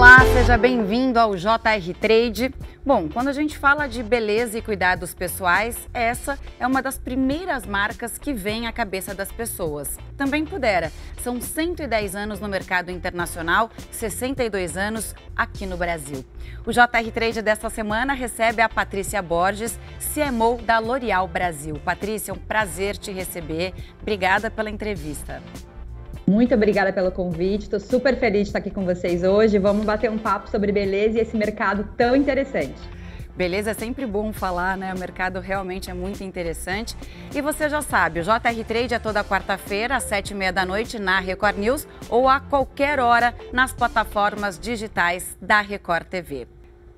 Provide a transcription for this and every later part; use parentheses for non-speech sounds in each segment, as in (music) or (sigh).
Olá, seja bem-vindo ao JR Trade. Bom, quando a gente fala de beleza e cuidados pessoais, essa é uma das primeiras marcas que vem à cabeça das pessoas. Também Pudera, são 110 anos no mercado internacional, 62 anos aqui no Brasil. O JR Trade desta semana recebe a Patrícia Borges, CMO da L'Oréal Brasil. Patrícia, é um prazer te receber. Obrigada pela entrevista. Muito obrigada pelo convite. Estou super feliz de estar aqui com vocês hoje. Vamos bater um papo sobre beleza e esse mercado tão interessante. Beleza, é sempre bom falar, né? O mercado realmente é muito interessante. E você já sabe, o JR Trade é toda quarta-feira, às sete e meia da noite, na Record News ou a qualquer hora nas plataformas digitais da Record TV.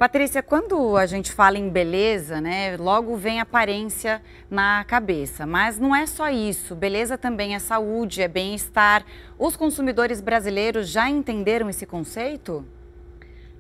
Patrícia, quando a gente fala em beleza, né, logo vem aparência na cabeça. Mas não é só isso. Beleza também é saúde, é bem-estar. Os consumidores brasileiros já entenderam esse conceito?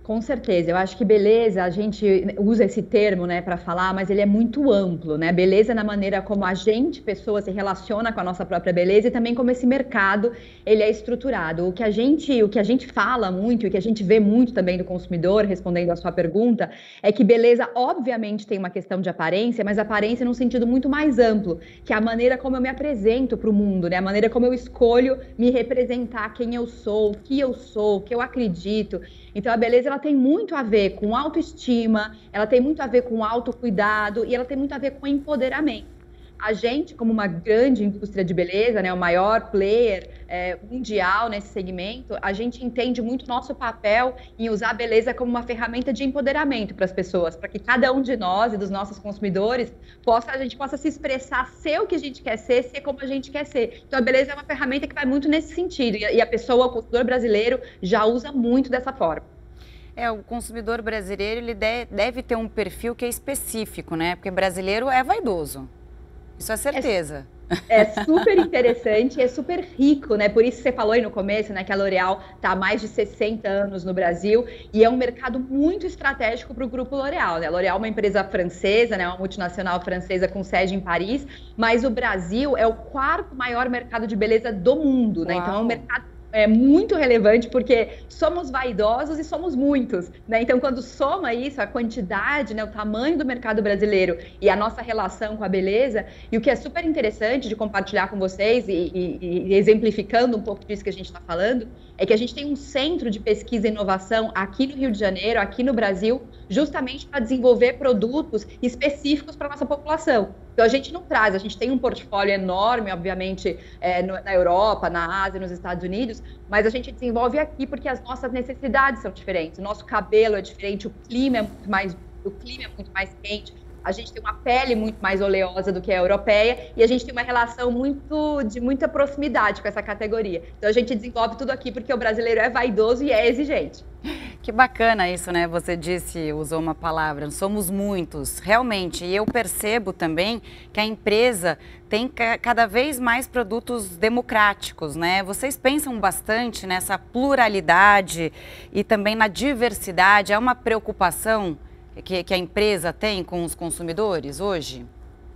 Com certeza, eu acho que beleza, a gente usa esse termo, né, para falar, mas ele é muito amplo, né? Beleza na maneira como a gente, pessoa, se relaciona com a nossa própria beleza e também como esse mercado ele é estruturado. O que a gente, o que a gente fala muito e o que a gente vê muito também do consumidor, respondendo a sua pergunta, é que beleza, obviamente, tem uma questão de aparência, mas aparência num sentido muito mais amplo, que é a maneira como eu me apresento para o mundo, né? A maneira como eu escolho me representar quem eu sou, o que eu sou, o que eu acredito. Então a beleza ela tem muito a ver com autoestima, ela tem muito a ver com autocuidado e ela tem muito a ver com empoderamento. A gente, como uma grande indústria de beleza, né, o maior player é, mundial nesse segmento, a gente entende muito nosso papel em usar a beleza como uma ferramenta de empoderamento para as pessoas, para que cada um de nós e dos nossos consumidores possa a gente possa se expressar, ser o que a gente quer ser, ser como a gente quer ser. Então a beleza é uma ferramenta que vai muito nesse sentido e a pessoa, o consumidor brasileiro, já usa muito dessa forma. É, o consumidor brasileiro ele deve ter um perfil que é específico, né? Porque brasileiro é vaidoso. Isso é certeza. É, é super interessante é super rico, né? Por isso você falou aí no começo, né, que a L'Oréal está há mais de 60 anos no Brasil e é um mercado muito estratégico para o grupo L'Oréal. Né? A L'Oréal é uma empresa francesa, né, uma multinacional francesa com sede em Paris, mas o Brasil é o quarto maior mercado de beleza do mundo, né? Então é um mercado é muito relevante porque somos vaidosos e somos muitos, né? Então, quando soma isso, a quantidade, né, o tamanho do mercado brasileiro e a nossa relação com a beleza, e o que é super interessante de compartilhar com vocês e, e, e exemplificando um pouco disso que a gente está falando, é que a gente tem um centro de pesquisa e inovação aqui no Rio de Janeiro, aqui no Brasil, justamente para desenvolver produtos específicos para nossa população. Então a gente não traz, a gente tem um portfólio enorme, obviamente, é, no, na Europa, na Ásia, nos Estados Unidos, mas a gente desenvolve aqui porque as nossas necessidades são diferentes. O nosso cabelo é diferente, o clima é muito mais, o clima é muito mais quente, a gente tem uma pele muito mais oleosa do que a europeia e a gente tem uma relação muito de muita proximidade com essa categoria. Então a gente desenvolve tudo aqui porque o brasileiro é vaidoso e é exigente. Que bacana isso, né? Você disse, usou uma palavra, somos muitos, realmente. E eu percebo também que a empresa tem cada vez mais produtos democráticos, né? Vocês pensam bastante nessa pluralidade e também na diversidade. É uma preocupação que, que a empresa tem com os consumidores hoje?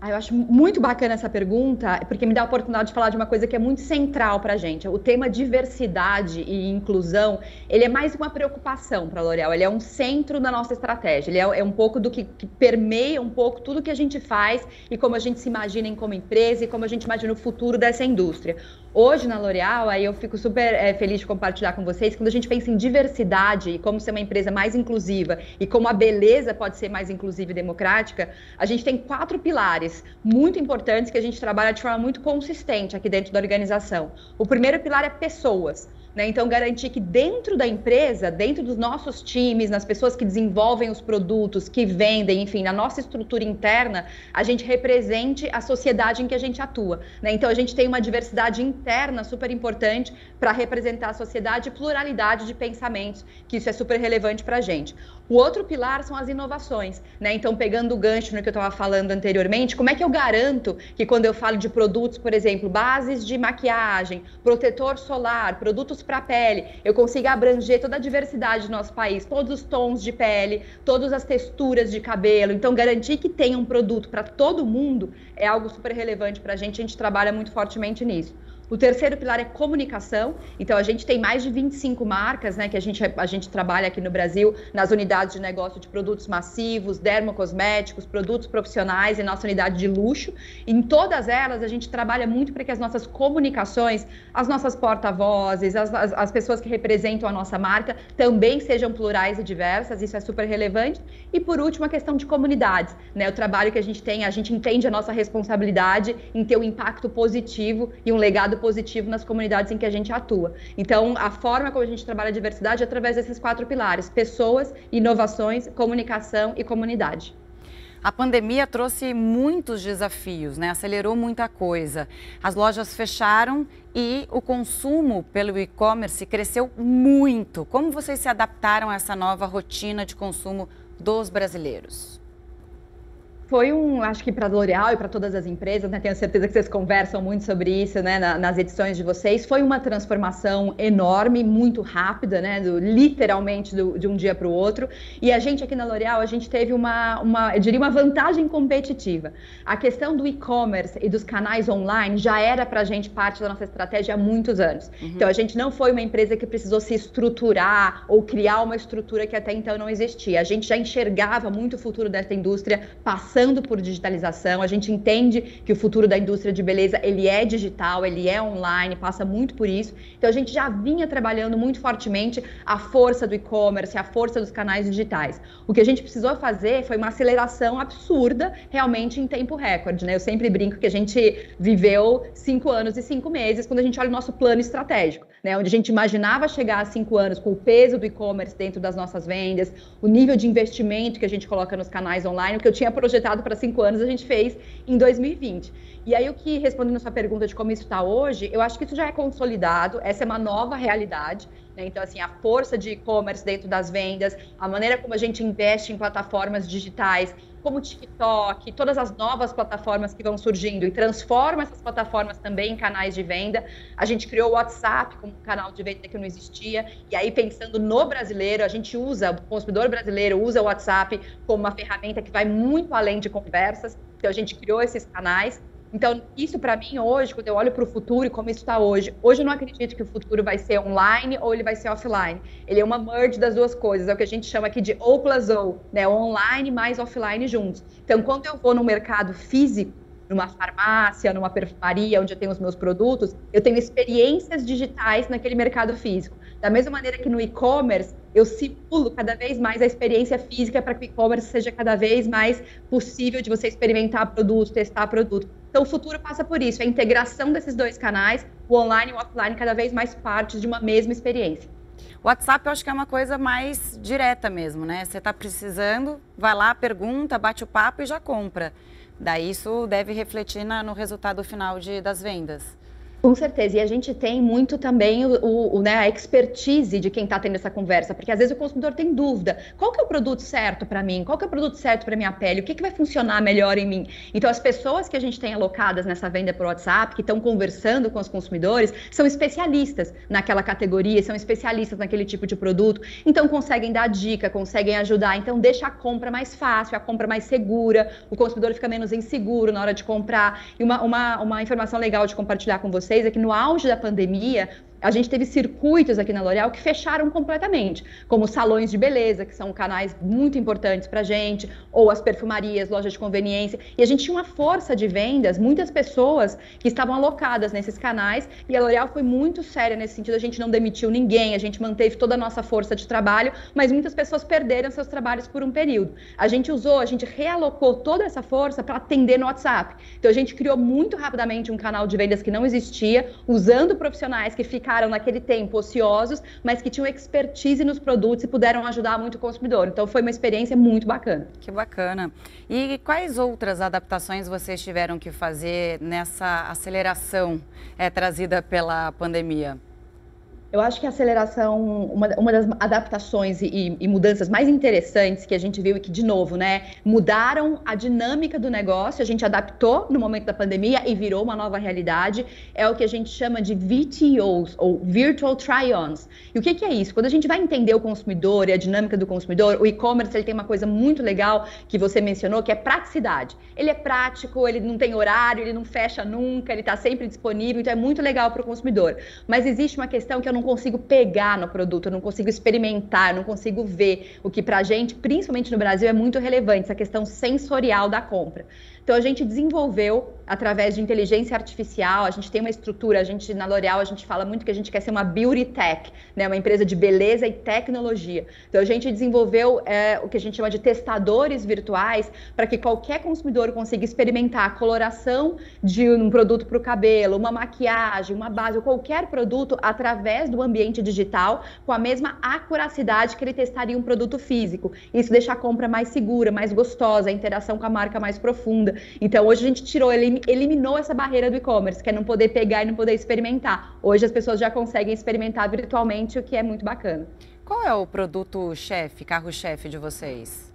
Ah, eu acho muito bacana essa pergunta, porque me dá a oportunidade de falar de uma coisa que é muito central para a gente. O tema diversidade e inclusão, ele é mais uma preocupação para a L'Oréal, ele é um centro da nossa estratégia, ele é, é um pouco do que, que, permeia um pouco tudo que a gente faz e como a gente se imagina como empresa e como a gente imagina o futuro dessa indústria. Hoje na L'Oréal, aí eu fico super é, feliz de compartilhar com vocês, quando a gente pensa em diversidade e como ser uma empresa mais inclusiva e como a beleza pode ser mais inclusiva e democrática, a gente tem quatro pilares muito importantes que a gente trabalha de forma muito consistente aqui dentro da organização. O primeiro pilar é pessoas. Né? Então, garantir que dentro da empresa, dentro dos nossos times, nas pessoas que desenvolvem os produtos, que vendem, enfim, na nossa estrutura interna, a gente represente a sociedade em que a gente atua. Né? Então, a gente tem uma diversidade interna super importante para representar a sociedade e pluralidade de pensamentos, que isso é super relevante para a gente. O outro pilar são as inovações, né? Então, pegando o gancho no que eu estava falando anteriormente, como é que eu garanto que quando eu falo de produtos, por exemplo, bases de maquiagem, protetor solar, produtos para pele, eu consiga abranger toda a diversidade do nosso país, todos os tons de pele, todas as texturas de cabelo. Então, garantir que tenha um produto para todo mundo é algo super relevante para a gente, a gente trabalha muito fortemente nisso. O terceiro pilar é comunicação. Então, a gente tem mais de 25 marcas, né, que a gente, a gente trabalha aqui no Brasil, nas unidades de negócio de produtos massivos, dermocosméticos, produtos profissionais e nossa unidade de luxo. Em todas elas, a gente trabalha muito para que as nossas comunicações, as nossas porta-vozes, as, as, as pessoas que representam a nossa marca também sejam plurais e diversas. Isso é super relevante. E, por último, a questão de comunidades. Né, o trabalho que a gente tem, a gente entende a nossa responsabilidade em ter um impacto positivo e um legado positivo nas comunidades em que a gente atua. Então, a forma como a gente trabalha a diversidade é através desses quatro pilares: pessoas, inovações, comunicação e comunidade. A pandemia trouxe muitos desafios, né? acelerou muita coisa. As lojas fecharam e o consumo pelo e-commerce cresceu muito. Como vocês se adaptaram a essa nova rotina de consumo dos brasileiros? Foi um, acho que para a L'Oréal e para todas as empresas, né, tenho certeza que vocês conversam muito sobre isso, né, na, nas edições de vocês, foi uma transformação enorme, muito rápida, né, do, literalmente do, de um dia para o outro. E a gente aqui na L'Oréal, a gente teve uma, uma, eu diria, uma vantagem competitiva. A questão do e-commerce e dos canais online já era para a gente parte da nossa estratégia há muitos anos. Uhum. Então, a gente não foi uma empresa que precisou se estruturar ou criar uma estrutura que até então não existia. A gente já enxergava muito o futuro dessa indústria passando passando por digitalização. A gente entende que o futuro da indústria de beleza ele é digital, ele é online, passa muito por isso. Então a gente já vinha trabalhando muito fortemente a força do e-commerce, a força dos canais digitais. O que a gente precisou fazer foi uma aceleração absurda, realmente em tempo recorde. Né? Eu sempre brinco que a gente viveu cinco anos e cinco meses quando a gente olha o nosso plano estratégico, né? onde a gente imaginava chegar a cinco anos com o peso do e-commerce dentro das nossas vendas, o nível de investimento que a gente coloca nos canais online, o que eu tinha projetado projetado para cinco anos, a gente fez em 2020. E aí, o que, respondendo a sua pergunta de como isso está hoje, eu acho que isso já é consolidado, essa é uma nova realidade. Né? Então, assim, a força de e-commerce dentro das vendas, a maneira como a gente investe em plataformas digitais, como o TikTok, todas as novas plataformas que vão surgindo e transforma essas plataformas também em canais de venda. A gente criou o WhatsApp como um canal de venda que não existia. E aí, pensando no brasileiro, a gente usa, o consumidor brasileiro usa o WhatsApp como uma ferramenta que vai muito além de conversas. Então, a gente criou esses canais. Então, isso para mim hoje, quando eu olho para o futuro e como isso está hoje, hoje eu não acredito que o futuro vai ser online ou ele vai ser offline. Ele é uma merge das duas coisas, é o que a gente chama aqui de O plus O, né? Online mais offline juntos. Então, quando eu vou no mercado físico, numa farmácia, numa perfumaria, onde eu tenho os meus produtos, eu tenho experiências digitais naquele mercado físico. Da mesma maneira que no e-commerce, eu simulo cada vez mais a experiência física para que o e-commerce seja cada vez mais possível de você experimentar produto, testar produto. Então, o futuro passa por isso, a integração desses dois canais, o online e o offline, cada vez mais parte de uma mesma experiência. O WhatsApp eu acho que é uma coisa mais direta mesmo, né? Você está precisando, vai lá, pergunta, bate o papo e já compra. Daí isso deve refletir na, no resultado final de, das vendas. Com certeza, e a gente tem muito também o, o né, a expertise de quem está tendo essa conversa, porque às vezes o consumidor tem dúvida: qual que é o produto certo para mim? Qual que é o produto certo para minha pele? O que, que vai funcionar melhor em mim? Então, as pessoas que a gente tem alocadas nessa venda por WhatsApp, que estão conversando com os consumidores, são especialistas naquela categoria, são especialistas naquele tipo de produto, então conseguem dar dica, conseguem ajudar, então deixa a compra mais fácil, a compra mais segura, o consumidor fica menos inseguro na hora de comprar. E uma, uma, uma informação legal de compartilhar com vocês vocês é que no auge da pandemia, a gente teve circuitos aqui na L'Oréal que fecharam completamente, como salões de beleza, que são canais muito importantes para a gente, ou as perfumarias, lojas de conveniência. E a gente tinha uma força de vendas, muitas pessoas que estavam alocadas nesses canais, e a L'Oréal foi muito séria nesse sentido. A gente não demitiu ninguém, a gente manteve toda a nossa força de trabalho, mas muitas pessoas perderam seus trabalhos por um período. A gente usou, a gente realocou toda essa força para atender no WhatsApp. Então a gente criou muito rapidamente um canal de vendas que não existia, usando profissionais que ficaram ficaram naquele tempo ociosos, mas que tinham expertise nos produtos e puderam ajudar muito o consumidor. Então foi uma experiência muito bacana. Que bacana. E quais outras adaptações vocês tiveram que fazer nessa aceleração é, trazida pela pandemia? Eu acho que a aceleração, uma, uma das adaptações e, e, mudanças mais interessantes que a gente viu e que, de novo, né, mudaram a dinâmica do negócio, a gente adaptou no momento da pandemia e virou uma nova realidade, é o que a gente chama de VTOs, ou Virtual Try-Ons. E o que, que é isso? Quando a gente vai entender o consumidor e a dinâmica do consumidor, o e-commerce ele tem uma coisa muito legal que você mencionou, que é praticidade. Ele é prático, ele não tem horário, ele não fecha nunca, ele está sempre disponível, então é muito legal para o consumidor. Mas existe uma questão que eu não consigo pegar no produto, eu não consigo experimentar, eu não consigo ver. O que para a gente, principalmente no Brasil, é muito relevante, essa questão sensorial da compra. Então a gente desenvolveu através de inteligência artificial, a gente tem uma estrutura, a gente na L'Oréal a gente fala muito que a gente quer ser uma beauty tech, né, uma empresa de beleza e tecnologia. Então a gente desenvolveu é, o que a gente chama de testadores virtuais para que qualquer consumidor consiga experimentar a coloração de um produto para o cabelo, uma maquiagem, uma base, ou qualquer produto através do ambiente digital com a mesma acuracidade que ele testaria um produto físico. Isso deixa a compra mais segura, mais gostosa, a interação com a marca mais profunda. Então hoje a gente tirou eliminou essa barreira do e-commerce, que é não poder pegar e não poder experimentar. Hoje as pessoas já conseguem experimentar virtualmente, o que é muito bacana. Qual é o produto chefe, carro-chefe de vocês?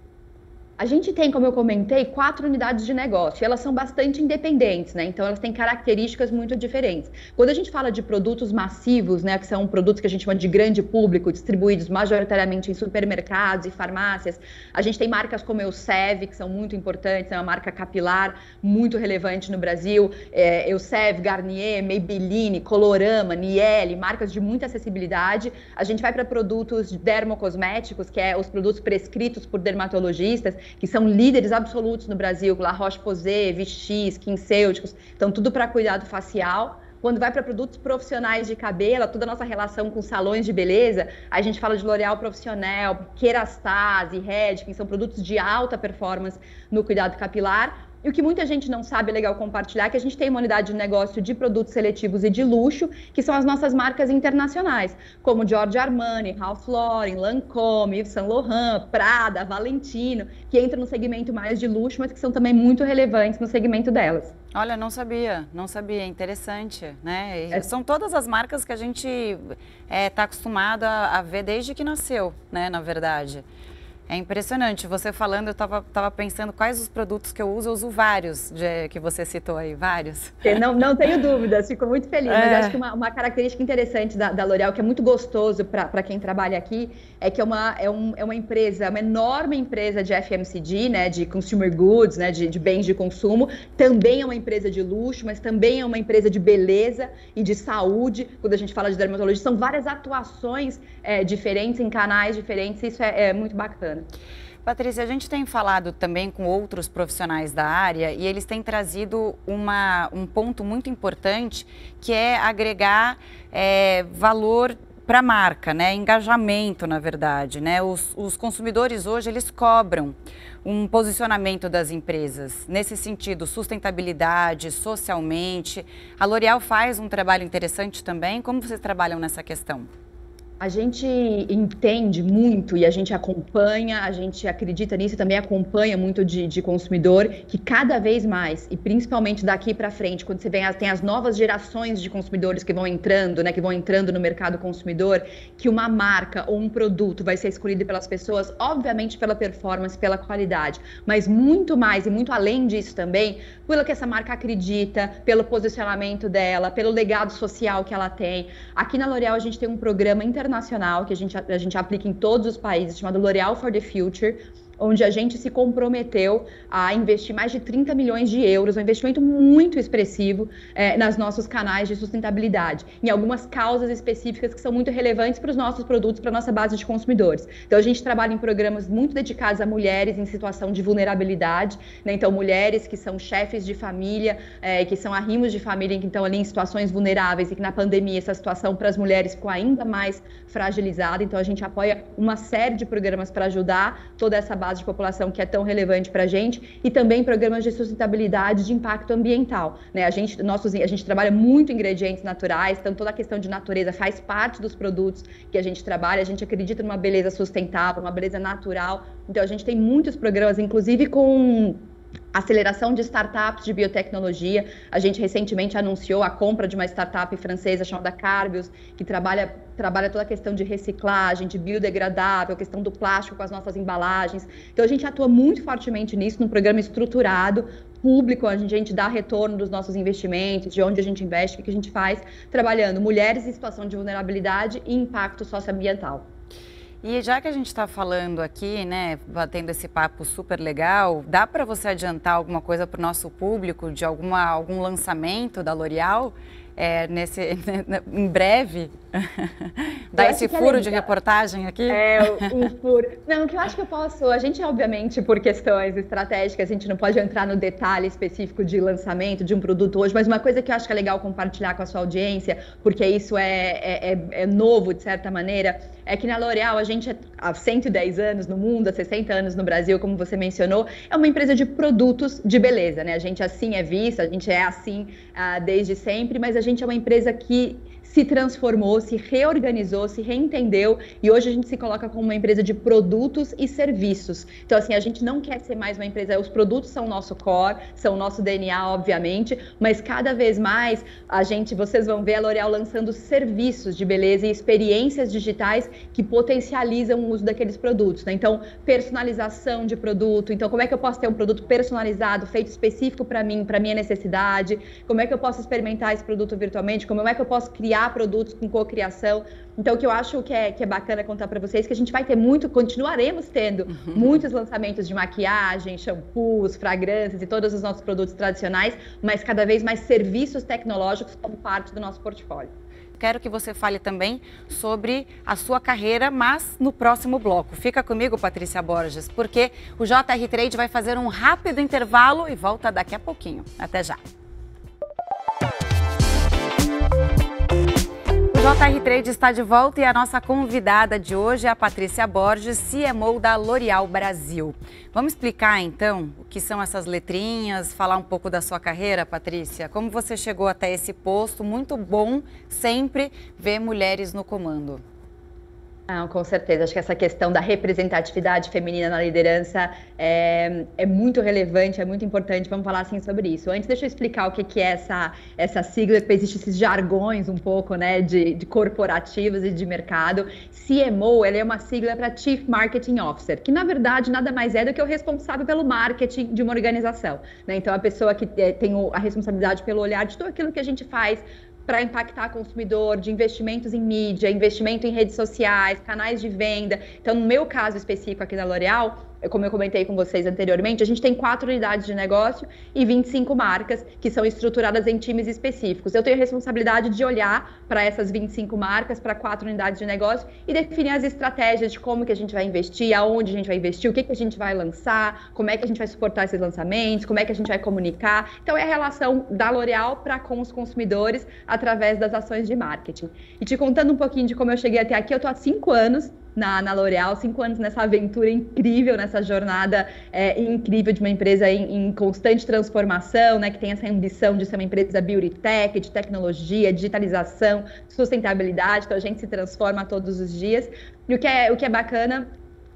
A gente tem, como eu comentei, quatro unidades de negócio. Elas são bastante independentes, né? Então elas têm características muito diferentes. Quando a gente fala de produtos massivos, né, que são produtos que a gente chama de grande público, distribuídos majoritariamente em supermercados e farmácias, a gente tem marcas como Eucev, que são muito importantes, é uma marca capilar muito relevante no Brasil. É, Eucev, Garnier, Maybelline, Colorama, Niele, marcas de muita acessibilidade. A gente vai para produtos dermocosméticos, que é os produtos prescritos por dermatologistas que são líderes absolutos no Brasil, La Roche-Posay, Vichy, SkinCeuticals, então tudo para cuidado facial. Quando vai para produtos profissionais de cabelo, toda a nossa relação com salões de beleza, a gente fala de L'Oréal Profissional, Kerastase, Red, que são produtos de alta performance no cuidado capilar. E o que muita gente não sabe, é legal compartilhar, é que a gente tem uma unidade de negócio de produtos seletivos e de luxo, que são as nossas marcas internacionais, como Giorgio Armani, Ralph Lauren, Lancôme, Yves Saint Laurent, Prada, Valentino, que entram no segmento mais de luxo, mas que são também muito relevantes no segmento delas. Olha, não sabia, não sabia, interessante, né? É. São todas as marcas que a gente está é, tá acostumado a, a ver desde que nasceu, né, na verdade. É impressionante. Você falando, eu estava tava pensando quais os produtos que eu uso. Eu uso vários de, que você citou aí, vários. Não, não tenho dúvidas, fico muito feliz. É. Mas acho que uma, uma característica interessante da, da L'Oréal, que é muito gostoso para quem trabalha aqui, é que é uma, é, um, é uma empresa, uma enorme empresa de FMCG, né, de consumer goods, né, de, de bens de consumo. Também é uma empresa de luxo, mas também é uma empresa de beleza e de saúde. Quando a gente fala de dermatologia, são várias atuações é, diferentes em canais diferentes. Isso é, é muito bacana. Patrícia, a gente tem falado também com outros profissionais da área e eles têm trazido uma, um ponto muito importante que é agregar é, valor para a marca, né? engajamento, na verdade. Né? Os, os consumidores hoje eles cobram um posicionamento das empresas nesse sentido, sustentabilidade, socialmente. A L'Oréal faz um trabalho interessante também. Como vocês trabalham nessa questão? A gente entende muito e a gente acompanha, a gente acredita nisso e também acompanha muito de, de, consumidor, que cada vez mais, e principalmente daqui para frente, quando você vem, tem as novas gerações de consumidores que vão entrando, né, que vão entrando no mercado consumidor, que uma marca ou um produto vai ser escolhido pelas pessoas, obviamente pela performance, pela qualidade, mas muito mais e muito além disso também, pelo que essa marca acredita, pelo posicionamento dela, pelo legado social que ela tem. Aqui na L'Oréal a gente tem um programa internacional internacional que a gente, a gente aplica em todos os países, chamado L'Oréal for the Future, onde a gente se comprometeu a investir mais de 30 milhões de euros, um investimento muito expressivo é, nas nossos canais de sustentabilidade, em algumas causas específicas que são muito relevantes para os nossos produtos, para a nossa base de consumidores. Então, a gente trabalha em programas muito dedicados a mulheres em situação de vulnerabilidade, né? então, mulheres que são chefes de família, é, que são arrimos de família, que estão ali em situações vulneráveis e que na pandemia essa situação para as mulheres ficou ainda mais fragilizada. Então, a gente apoia uma série de programas para ajudar toda essa base de população que é tão relevante para a gente e também programas de sustentabilidade de impacto ambiental. Né? A, gente, nossos, a gente trabalha muito ingredientes naturais, então toda a questão de natureza faz parte dos produtos que a gente trabalha. A gente acredita numa beleza sustentável, uma beleza natural. Então a gente tem muitos programas, inclusive com aceleração de startups de biotecnologia. A gente recentemente anunciou a compra de uma startup francesa chamada Carbios, que trabalha, trabalha toda a questão de reciclagem, de biodegradável, questão do plástico com as nossas embalagens. Então, a gente atua muito fortemente nisso, num programa estruturado, público, a gente, a gente dá retorno dos nossos investimentos, de onde a gente investe, o que a gente faz, trabalhando mulheres em situação de vulnerabilidade e impacto socioambiental. E já que a gente está falando aqui, né, batendo esse papo super legal, dá para você adiantar alguma coisa para o nosso público de alguma, algum lançamento da L'Oréal? é, nesse, (laughs) em breve, dar esse é furo é de reportagem aqui? É, um furo. Não, que eu acho que eu posso. A gente, obviamente, por questões estratégicas, a gente não pode entrar no detalhe específico de lançamento de um produto hoje, mas uma coisa que eu acho que é legal compartilhar com a sua audiência, porque isso é, é, é, é novo, de certa maneira, é que na L'Oréal a gente há 110 anos no mundo, há 60 anos no Brasil, como você mencionou, é uma empresa de produtos de beleza, né? A gente assim é vista, a gente é assim uh, desde sempre, mas a gente é uma empresa que se transformou, se reorganizou, se reentendeu e hoje a gente se coloca como uma empresa de produtos e serviços. Então, assim, a gente não quer ser mais uma empresa, os produtos são o nosso core, são o nosso DNA, obviamente, mas cada vez mais a gente, vocês vão ver a L'Oréal lançando serviços de beleza e experiências digitais que potencializam o uso daqueles produtos. Né? Então, personalização de produto. Então, como é que eu posso ter um produto personalizado, feito específico para mim, para minha necessidade? Como é que eu posso experimentar esse produto virtualmente? Como é que eu posso criar criar produtos com cocriação. Então, o que eu acho que é, que é bacana contar para vocês é que a gente vai ter muito, continuaremos tendo uhum. muitos lançamentos de maquiagem, shampoos, fragrâncias e todos os nossos produtos tradicionais, mas cada vez mais serviços tecnológicos como parte do nosso portfólio. Quero que você fale também sobre a sua carreira, mas no próximo bloco. Fica comigo, Patrícia Borges, porque o JR Trade vai fazer um rápido intervalo e volta daqui a pouquinho. Até já. JR Trade está de volta e a nossa convidada de hoje é a Patrícia Borges, CMO da L'Oréal Brasil. Vamos explicar então o que são essas letrinhas, falar um pouco da sua carreira, Patrícia? Como você chegou até esse posto? Muito bom sempre ver mulheres no comando. Não, com certeza. Acho que essa questão da representatividade feminina na liderança é, é, muito relevante, é muito importante. Vamos falar assim sobre isso. Antes, deixa eu explicar o que, que é essa, essa sigla, porque existem esses jargões um pouco, né, de, de corporativos e de mercado. CMO, ela é uma sigla para Chief Marketing Officer, que na verdade nada mais é do que o responsável pelo marketing de uma organização. Né? Então, a pessoa que é, tem a responsabilidade pelo olhar de tudo aquilo que a gente faz para impactar consumidor, de investimentos em mídia, investimento em redes sociais, canais de venda. Então, no meu caso específico aqui da L'Oréal, como eu comentei com vocês anteriormente, a gente tem quatro unidades de negócio e 25 marcas que são estruturadas em times específicos. Eu tenho a responsabilidade de olhar para essas 25 marcas, para quatro unidades de negócio e definir as estratégias de como que a gente vai investir, aonde a gente vai investir, o que, que a gente vai lançar, como é que a gente vai suportar esses lançamentos, como é que a gente vai comunicar. Então, é a relação da L'Oréal para com os consumidores através das ações de marketing. E te contando um pouquinho de como eu cheguei até aqui, eu estou há cinco anos na, na L'Oréal, cinco anos nessa aventura incrível, nessa jornada é, incrível de uma empresa em, em, constante transformação, né, que tem essa ambição de ser uma empresa beauty tech, de tecnologia, digitalização, sustentabilidade, então a gente se transforma todos os dias. E o que é, o que é bacana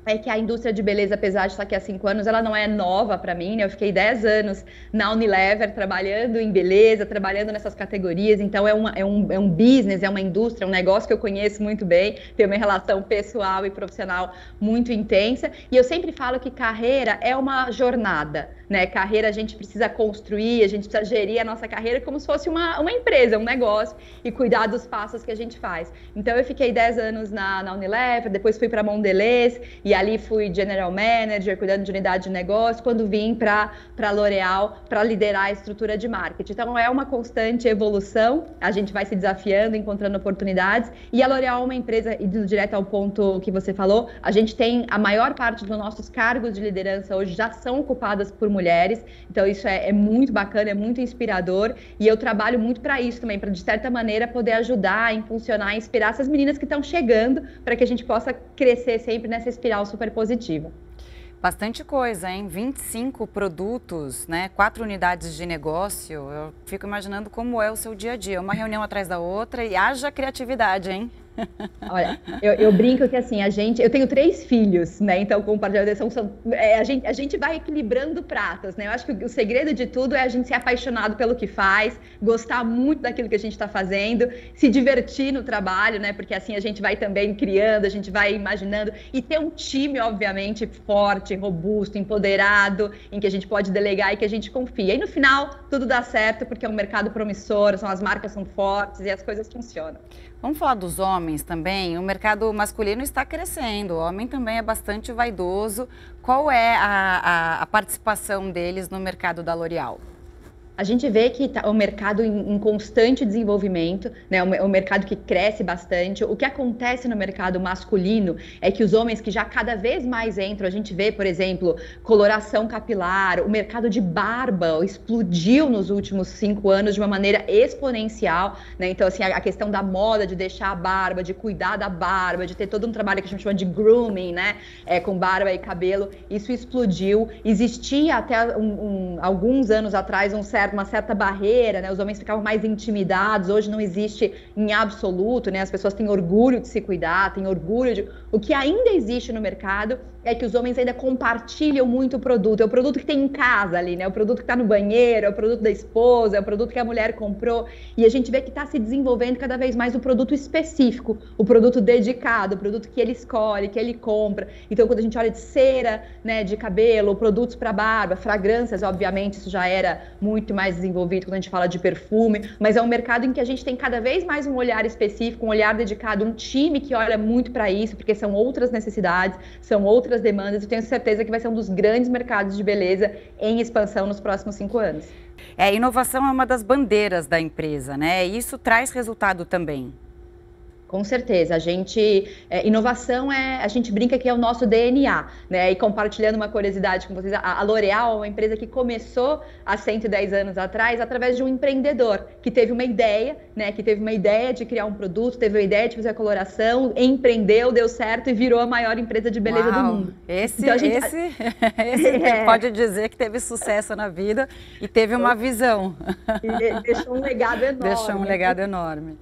é que a indústria de beleza, apesar de estar aqui há cinco anos, ela não é nova para mim, né? Eu fiquei dez anos na Unilever trabalhando em beleza, trabalhando nessas categorias, então é, uma, é, um, é um business, é uma indústria, é um negócio que eu conheço muito bem, tenho uma relação pessoal e profissional muito intensa, e eu sempre falo que carreira é uma jornada, né? Carreira a gente precisa construir, a gente precisa gerir a nossa carreira como se fosse uma, uma empresa, um negócio, e cuidar dos passos que a gente faz. Então eu fiquei dez anos na, na Unilever, depois fui para Mondelez, e ali fui general manager, cuidando de unidade de negócio, quando vim para a L'Oréal para liderar a estrutura de marketing. Então é uma constante evolução, a gente vai se desafiando, encontrando oportunidades, e a L'Oréal é uma empresa, indo direto ao ponto que você falou, a gente tem a maior parte dos nossos cargos de liderança hoje já são ocupadas por mulheres, então isso é, é muito bacana, é muito inspirador, e eu trabalho muito para isso também, para de certa maneira poder ajudar, impulsionar, inspirar essas meninas que estão chegando, para que a gente possa crescer sempre nessa espiral super positiva. Bastante coisa, hein? 25 produtos, né? Quatro unidades de negócio. Eu fico imaginando como é o seu dia a dia. Uma reunião atrás da outra e haja criatividade, hein? Olha, eu, eu, brinco que assim, a gente. Eu tenho três filhos, né? Então, compartilhando, são, são, é, a, gente, a gente vai equilibrando pratos, né? Eu acho que o segredo de tudo é a gente ser apaixonado pelo que faz, gostar muito daquilo que a gente está fazendo, se divertir no trabalho, né? Porque assim a gente vai também criando, a gente vai imaginando, e ter um time, obviamente, forte, robusto, empoderado, em que a gente pode delegar e que a gente confia. E no final, tudo dá certo, porque é um mercado promissor, são as marcas são fortes e as coisas funcionam. Vamos falar dos homens também. O mercado masculino está crescendo. O homem também é bastante vaidoso. Qual é a, a, a participação deles no mercado da L'Oréal? A gente vê que tá o mercado em, em, constante desenvolvimento, né? O, o, mercado que cresce bastante. O que acontece no mercado masculino é que os homens que já cada vez mais entram, a gente vê, por exemplo, coloração capilar, o mercado de barba explodiu nos últimos cinco anos de uma maneira exponencial, né? Então, assim, a, a questão da moda, de deixar a barba, de cuidar da barba, de ter todo um trabalho que a gente chama de grooming, né? É, com barba e cabelo, isso explodiu. Existia até um, um, alguns anos atrás um certo uma certa barreira, né? Os homens ficavam mais intimidados. Hoje não existe em absoluto, né? As pessoas têm orgulho de se cuidar, têm orgulho de. O que ainda existe no mercado é que os homens ainda compartilham muito o produto. É o produto que tem em casa ali, né? É o produto que está no banheiro, é o produto da esposa, é o produto que a mulher comprou. E a gente vê que está se desenvolvendo cada vez mais o produto específico, o produto dedicado, o produto que ele escolhe, que ele compra. Então, quando a gente olha de cera, né, de cabelo, produtos para barba, fragrâncias, obviamente, isso já era muito mais desenvolvido quando a gente fala de perfume, mas é um mercado em que a gente tem cada vez mais um olhar específico, um olhar dedicado, um time que olha muito para isso, porque são outras necessidades, são outras outras demandas, eu tenho certeza que vai ser um dos grandes mercados de beleza em expansão nos próximos cinco anos. É, inovação é uma das bandeiras da empresa, né? E isso traz resultado também. Com certeza, a gente é, inovação é a gente brinca que é o nosso DNA, né? E compartilhando uma curiosidade com vocês, a, a L'Oréal é uma empresa que começou há 110 anos atrás através de um empreendedor que teve uma ideia, né? Que teve uma ideia de criar um produto, teve uma ideia de fazer a coloração, empreendeu, deu certo e virou a maior empresa de beleza Uau, do mundo. Esse, então, gente... esse, (laughs) esse (laughs) é. pode dizer que teve sucesso na vida e teve uma visão. (laughs) E deixou um legado enorme. Deixou um legado enorme.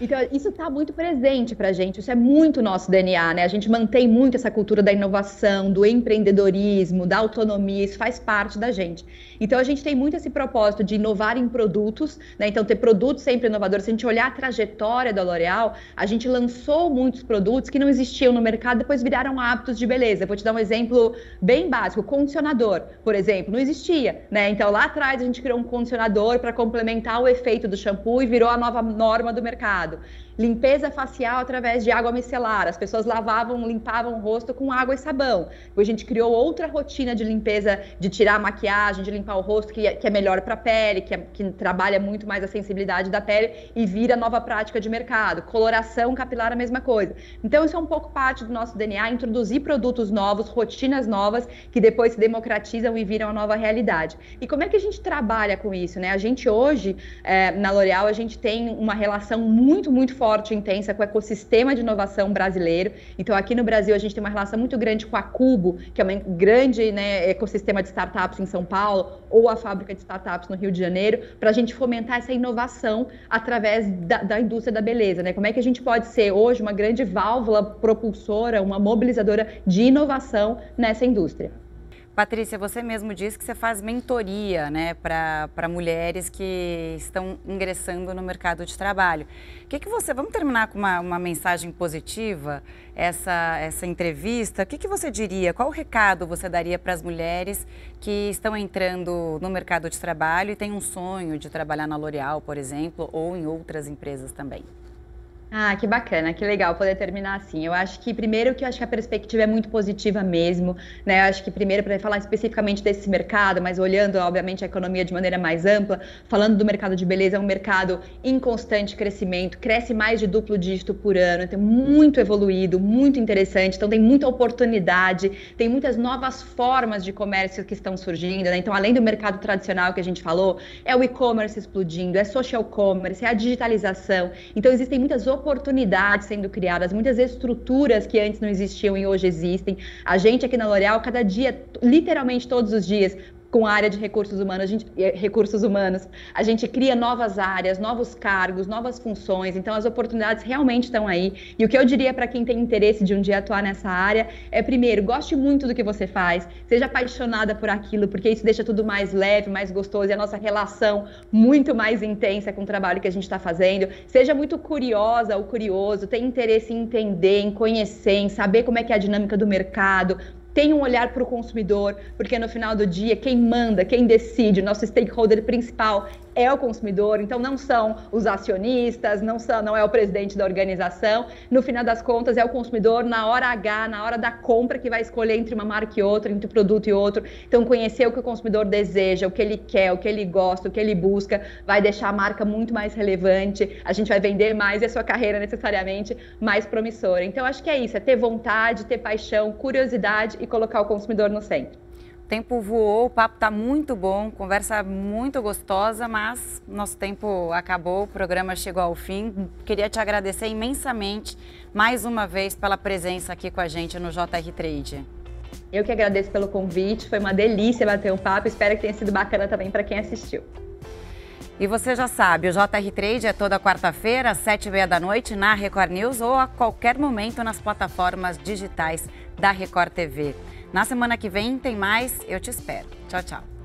Então, isso está muito presente para a gente, isso é muito nosso DNA, né? A gente mantém muito essa cultura da inovação, do empreendedorismo, da autonomia, isso faz parte da gente. Então, a gente tem muito esse propósito de inovar em produtos, né? Então, ter produtos sempre inovadores. Se a gente olhar a trajetória da L'Oréal, a gente lançou muitos produtos que não existiam no mercado, depois viraram hábitos de beleza. vou te dar um exemplo bem básico: condicionador, por exemplo, não existia, né? Então, lá atrás, a gente criou um condicionador para complementar o efeito do shampoo e virou a nova norma do mercado mercado limpeza facial através de água micelar. As pessoas lavavam, limpavam o rosto com água e sabão. Depois a gente criou outra rotina de limpeza, de tirar a maquiagem, de limpar o rosto, que é, que é melhor para a pele, que, é, que trabalha muito mais a sensibilidade da pele e vira nova prática de mercado. Coloração capilar, a mesma coisa. Então, isso é um pouco parte do nosso DNA, introduzir produtos novos, rotinas novas, que depois se democratizam e viram a nova realidade. E como é que a gente trabalha com isso, né? A gente hoje, é, na L'Oréal, a gente tem uma relação muito, muito forte forte intensa com o ecossistema de inovação brasileiro. Então, aqui no Brasil, a gente tem uma relação muito grande com a Cubo, que é um grande né, ecossistema de startups em São Paulo, ou a fábrica de startups no Rio de Janeiro, para a gente fomentar essa inovação através da, da indústria da beleza. Né? Como é que a gente pode ser hoje uma grande válvula propulsora, uma mobilizadora de inovação nessa indústria? Patrícia, você mesmo disse que você faz mentoria né, para mulheres que estão ingressando no mercado de trabalho. O que, que você. Vamos terminar com uma, uma mensagem positiva, essa, essa entrevista. O que, que você diria? Qual recado você daria para as mulheres que estão entrando no mercado de trabalho e têm um sonho de trabalhar na L'Oréal, por exemplo, ou em outras empresas também? Ah, que bacana, que legal poder terminar assim. Eu acho que primeiro que eu acho que a perspectiva é muito positiva mesmo, né? Eu acho que primeiro para falar especificamente desse mercado, mas olhando obviamente a economia de maneira mais ampla, falando do mercado de beleza, é um mercado em constante crescimento, cresce mais de duplo dígito por ano, então muito evoluído, muito interessante, então tem muita oportunidade, tem muitas novas formas de comércio que estão surgindo, né? Então além do mercado tradicional que a gente falou, é o e-commerce explodindo, é social commerce, é a digitalização. Então existem muitas oportunidades oportunidades sendo criadas, muitas estruturas que antes não existiam e hoje existem. A gente aqui na L'Oréal, cada dia, literalmente todos os dias, com a área de recursos humanos, a gente, eh, recursos humanos. A gente cria novas áreas, novos cargos, novas funções. Então, as oportunidades realmente estão aí. E o que eu diria para quem tem interesse de um dia atuar nessa área é, primeiro, goste muito do que você faz, seja apaixonada por aquilo, porque isso deixa tudo mais leve, mais gostoso e a nossa relação muito mais intensa com o trabalho que a gente está fazendo. Seja muito curiosa ou curioso, tenha interesse em entender, em conhecer, em saber como é que é a dinâmica do mercado, tem um olhar para o consumidor, porque no final do dia, quem manda, quem decide, nosso stakeholder principal é o consumidor, então não são os acionistas, não, são, não é o presidente da organização. No final das contas, é o consumidor na hora H, na hora da compra, que vai escolher entre uma marca e outra, entre um produto e outro. Então, conhecer o que o consumidor deseja, o que ele quer, o que ele gosta, o que ele busca, vai deixar a marca muito mais relevante. A gente vai vender mais e a sua carreira necessariamente mais promissora. Então, acho que é isso: é ter vontade, ter paixão, curiosidade e colocar o consumidor no centro tempo voou, o papo está muito bom, conversa muito gostosa, mas nosso tempo acabou, o programa chegou ao fim. Queria te agradecer imensamente mais uma vez pela presença aqui com a gente no JR Trade. Eu que agradeço pelo convite, foi uma delícia bater um papo, espero que tenha sido bacana também para quem assistiu. E você já sabe, o JR Trade é toda quarta-feira, às sete e meia da noite, na Record News ou a qualquer momento nas plataformas digitais da Record TV. Na semana que vem tem mais, eu te espero. Tchau, tchau.